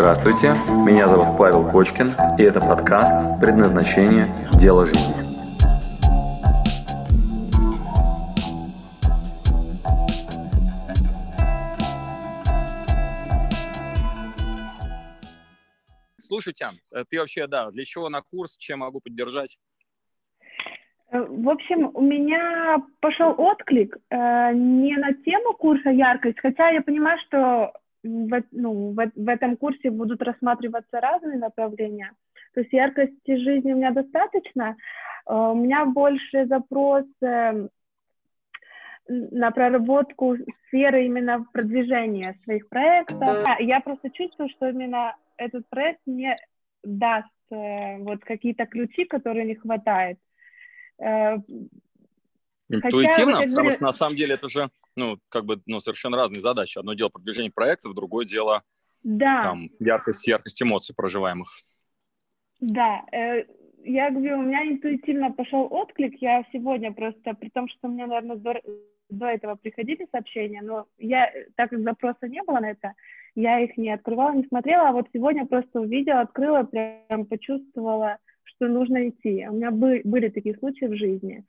Здравствуйте, меня зовут Павел Кочкин, и это подкаст «Предназначение. Дело жизни». Слушайте, э, ты вообще, да, для чего на курс, чем могу поддержать? Э, в общем, у меня пошел отклик э, не на тему курса яркость, хотя я понимаю, что в, ну, в, в этом курсе будут рассматриваться разные направления. То есть яркости жизни у меня достаточно. Э, у меня больше запрос э, на проработку сферы именно продвижения своих проектов. Я просто чувствую, что именно этот проект мне даст э, вот какие-то ключи, которые не хватает. Э, Интуитивно, Хотя, потому что на самом деле это же, ну, как бы, ну, совершенно разные задачи. Одно дело продвижение проектов, другое дело да. там, яркость, яркость эмоций проживаемых. Да, э, я говорю, у меня интуитивно пошел отклик, я сегодня просто, при том, что у меня, наверное, до, до этого приходили сообщения, но я, так как запроса не было на это, я их не открывала, не смотрела, а вот сегодня просто увидела, открыла, прям почувствовала, что нужно идти. У меня были, были такие случаи в жизни.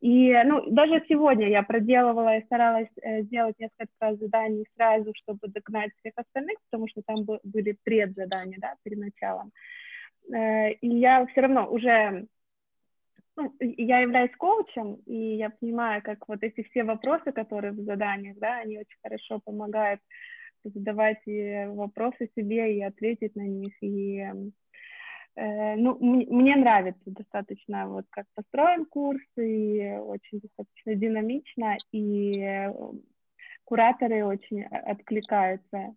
И ну, даже сегодня я проделывала и старалась э, сделать несколько заданий сразу, чтобы догнать всех остальных, потому что там были предзадания, да, перед началом. Э, и я все равно уже, ну, я являюсь коучем, и я понимаю, как вот эти все вопросы, которые в заданиях, да, они очень хорошо помогают задавать вопросы себе и ответить на них, и Э, ну, мне нравится достаточно, вот как построен курс, и очень достаточно динамично, и э, кураторы очень откликаются.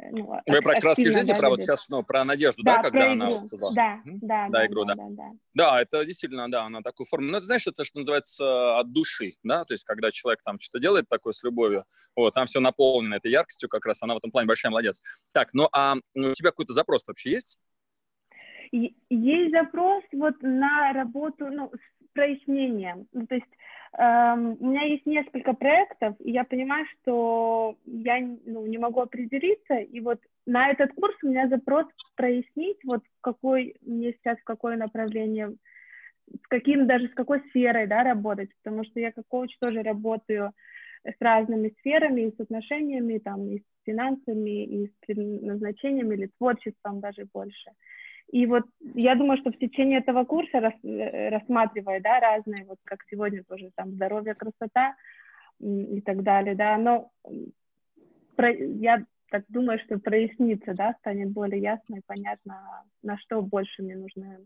Э, ну, Вы про краски жизни, про вот сейчас, ну, про Надежду, да, да когда про она игру. вот Да, да, да, да, игру, да. Да, да. да, это действительно, да, она такую форму. Ну, это, знаешь, это что называется от души, да, то есть когда человек там что-то делает такое с любовью, вот, там все наполнено этой яркостью как раз, она в этом плане большая молодец. Так, ну, а у тебя какой-то запрос вообще есть? Есть запрос вот на работу ну, с прояснением. Ну, то есть эм, у меня есть несколько проектов, и я понимаю, что я ну, не могу определиться, и вот на этот курс у меня запрос прояснить, вот какой мне сейчас, в какое направление, с каким, даже с какой сферой, да, работать, потому что я как коуч тоже работаю с разными сферами, и с отношениями, там, и с финансами, и с предназначениями, или творчеством даже больше. И вот я думаю, что в течение этого курса, рас, э, рассматривая, да, разные, вот как сегодня тоже там здоровье, красота и так далее, да, но про, я так думаю, что прояснится, да, станет более ясно и понятно, на что больше мне нужно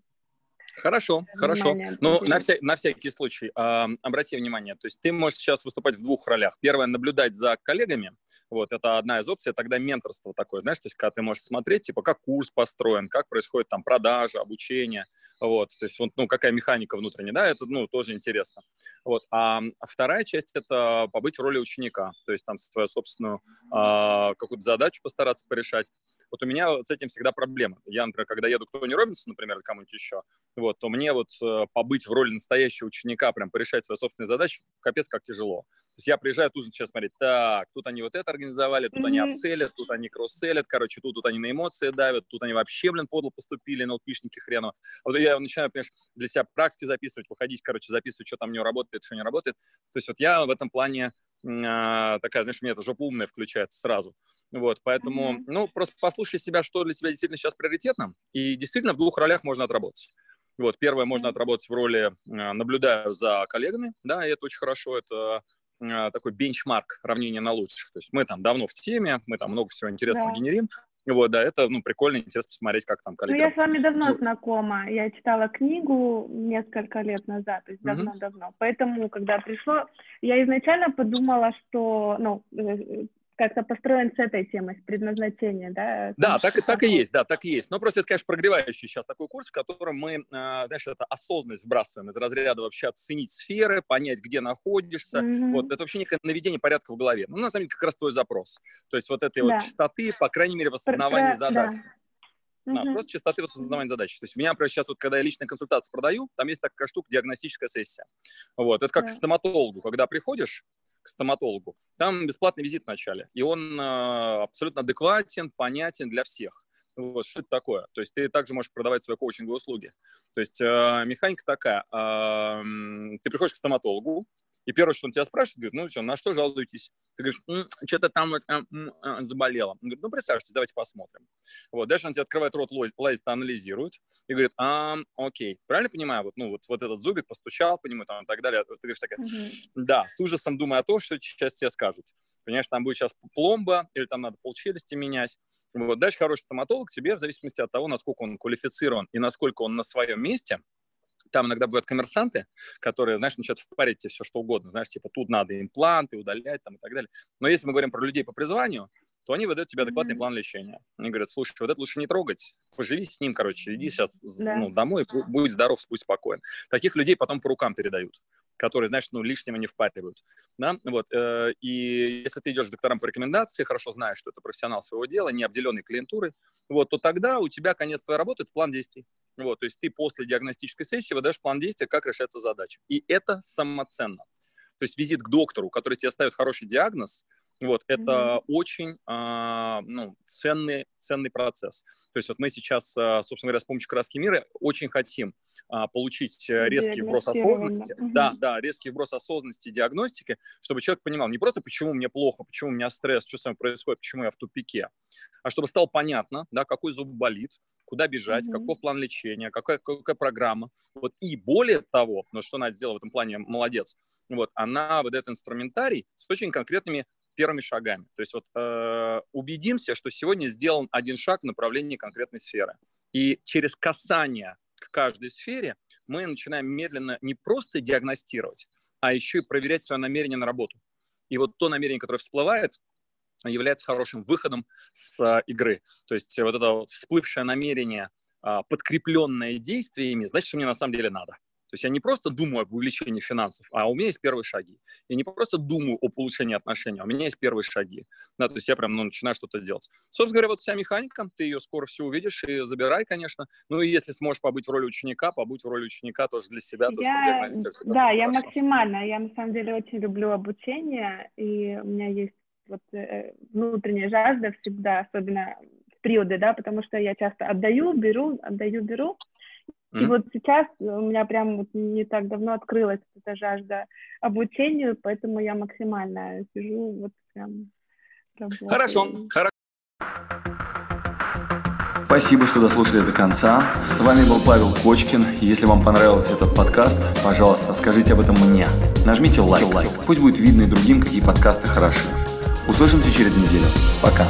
Хорошо, хорошо. Ну, на, вся, на всякий случай, э, обрати внимание, то есть ты можешь сейчас выступать в двух ролях. Первое, наблюдать за коллегами, вот, это одна из опций, тогда менторство такое, знаешь, то есть когда ты можешь смотреть, типа, как курс построен, как происходит там продажа, обучение, вот, то есть, вот, ну, какая механика внутренняя, да, это, ну, тоже интересно. Вот, а, а вторая часть – это побыть в роли ученика, то есть там свою собственную э, какую-то задачу постараться порешать. Вот у меня с этим всегда проблема. Я, например, когда еду к Тони Робинсу, например, или кому-нибудь еще, вот, то мне вот э, побыть в роли настоящего ученика, прям порешать свои собственные задачи, капец, как тяжело. То есть я приезжаю тут же сейчас смотреть, так, тут они вот это организовали, тут mm-hmm. они апселят, тут они кросс-селят, короче, тут, тут они на эмоции давят, тут они вообще, блин, подло поступили, на ЛПшники хреново. Вот я начинаю, понимаешь, для себя практики записывать, выходить, короче, записывать, что там не работает, что не работает. То есть вот я в этом плане такая, знаешь, мне это жопа умная включается сразу. Вот, поэтому, mm-hmm. ну, просто послушай себя, что для тебя действительно сейчас приоритетно, и действительно в двух ролях можно отработать. Вот, первое, можно отработать в роли а, наблюдаю за коллегами, да, и это очень хорошо, это а, такой бенчмарк равнения на лучших. То есть мы там давно в теме, мы там много всего интересного да. генерим, вот, да, это, ну, прикольно, интересно посмотреть, как там коллеги. Ну, я с вами давно ну, знакома. Я читала книгу несколько лет назад, то есть давно-давно. Угу. Поэтому, когда пришло, я изначально подумала, что, ну, э, как-то построен с этой темой, с предназначения, да? Да, так, так и есть, да, так и есть. Но просто это, конечно, прогревающий сейчас такой курс, в котором мы, э, знаешь, это осознанность вбрасываем из разряда вообще оценить сферы, понять, где находишься. Mm-hmm. Вот, это вообще некое наведение порядка в голове. Ну, на самом деле, как раз твой запрос. То есть вот этой да. вот частоты, по крайней мере, в осознавании Про, задач. Да. Да, mm-hmm. Просто частоты в осознавании задач. То есть у меня, например, сейчас вот, когда я личные консультации продаю, там есть такая штука, диагностическая сессия. Вот, это как yeah. к стоматологу, когда приходишь, к стоматологу. Там бесплатный визит в начале, и он э, абсолютно адекватен, понятен для всех. Вот, что это такое? То есть ты также можешь продавать свои коучинговые услуги. То есть э, механика такая. Э, ты приходишь к стоматологу, и первое, что он тебя спрашивает, говорит, ну что, на что жалуетесь? Ты говоришь, м-м, что-то там э, э, заболело. Он говорит, ну присаживайтесь, давайте посмотрим. Вот, дальше он тебе открывает рот, лазит, анализирует и говорит, а, окей, правильно понимаю, вот, ну, вот, вот этот зубик постучал по нему там и так далее. Ты говоришь такая, mm-hmm. да, с ужасом думая о том, что сейчас тебе скажут. Понимаешь, там будет сейчас пломба, или там надо полчелюсти менять. Вот. Дальше хороший стоматолог тебе, в зависимости от того, насколько он квалифицирован и насколько он на своем месте, там иногда бывают коммерсанты, которые, знаешь, начинают впарить тебе все, что угодно. Знаешь, типа, тут надо импланты удалять там и так далее. Но если мы говорим про людей по призванию, то они выдают тебе адекватный mm-hmm. план лечения. Они говорят, слушай, вот это лучше не трогать, поживи с ним, короче, иди сейчас да. ну, домой, будь здоров, будь спокоен. Таких людей потом по рукам передают которые, знаешь, ну, лишнего не впаривают. Да? Вот, э, и если ты идешь к докторам по рекомендации, хорошо знаешь, что это профессионал своего дела, не обделенный клиентурой, вот, то тогда у тебя конец твоей работы – это план действий. Вот, то есть ты после диагностической сессии выдаешь план действия, как решается задача. И это самоценно. То есть визит к доктору, который тебе ставит хороший диагноз, вот, это mm-hmm. очень а, ну, ценный, ценный процесс. То есть вот мы сейчас, а, собственно говоря, с помощью краски мира очень хотим а, получить э, резкий вброс осознанности. Mm-hmm. Да, да, резкий вброс осознанности и диагностики, чтобы человек понимал не просто, почему мне плохо, почему у меня стресс, что со мной происходит, почему я в тупике, а чтобы стало понятно, да, какой зуб болит, куда бежать, mm-hmm. каков план лечения, какая, какая программа. Вот. И более того, ну, что Надя сделала в этом плане, молодец, вот, она выдает инструментарий с очень конкретными первыми шагами. То есть вот э, убедимся, что сегодня сделан один шаг в направлении конкретной сферы. И через касание к каждой сфере мы начинаем медленно не просто диагностировать, а еще и проверять свое намерение на работу. И вот то намерение, которое всплывает, является хорошим выходом с э, игры. То есть вот это вот всплывшее намерение, э, подкрепленное действиями, значит, что мне на самом деле надо. То есть я не просто думаю об увеличении финансов, а у меня есть первые шаги. Я не просто думаю об улучшении отношений, а у меня есть первые шаги. Да, то есть я прям ну, начинаю что-то делать. Собственно говоря, вот вся механика, ты ее скоро все увидишь и забирай, конечно. Ну и если сможешь побыть в роли ученика, побудь в роли ученика тоже для себя. Я, тоже да, я хорошо. максимально. Я на самом деле очень люблю обучение, и у меня есть вот э, внутренняя жажда всегда, особенно в периоды, да, потому что я часто отдаю, беру, отдаю, беру, Mm-hmm. И вот сейчас у меня прям вот не так давно открылась эта жажда обучению, поэтому я максимально сижу вот прям. Работаю. Хорошо, хорошо. Спасибо, что дослушали до конца. С вами был Павел Кочкин. Если вам понравился этот подкаст, пожалуйста, скажите об этом мне. Нажмите лайк. лайк. Пусть будет видно и другим, какие подкасты хороши. Услышимся через неделю. Пока.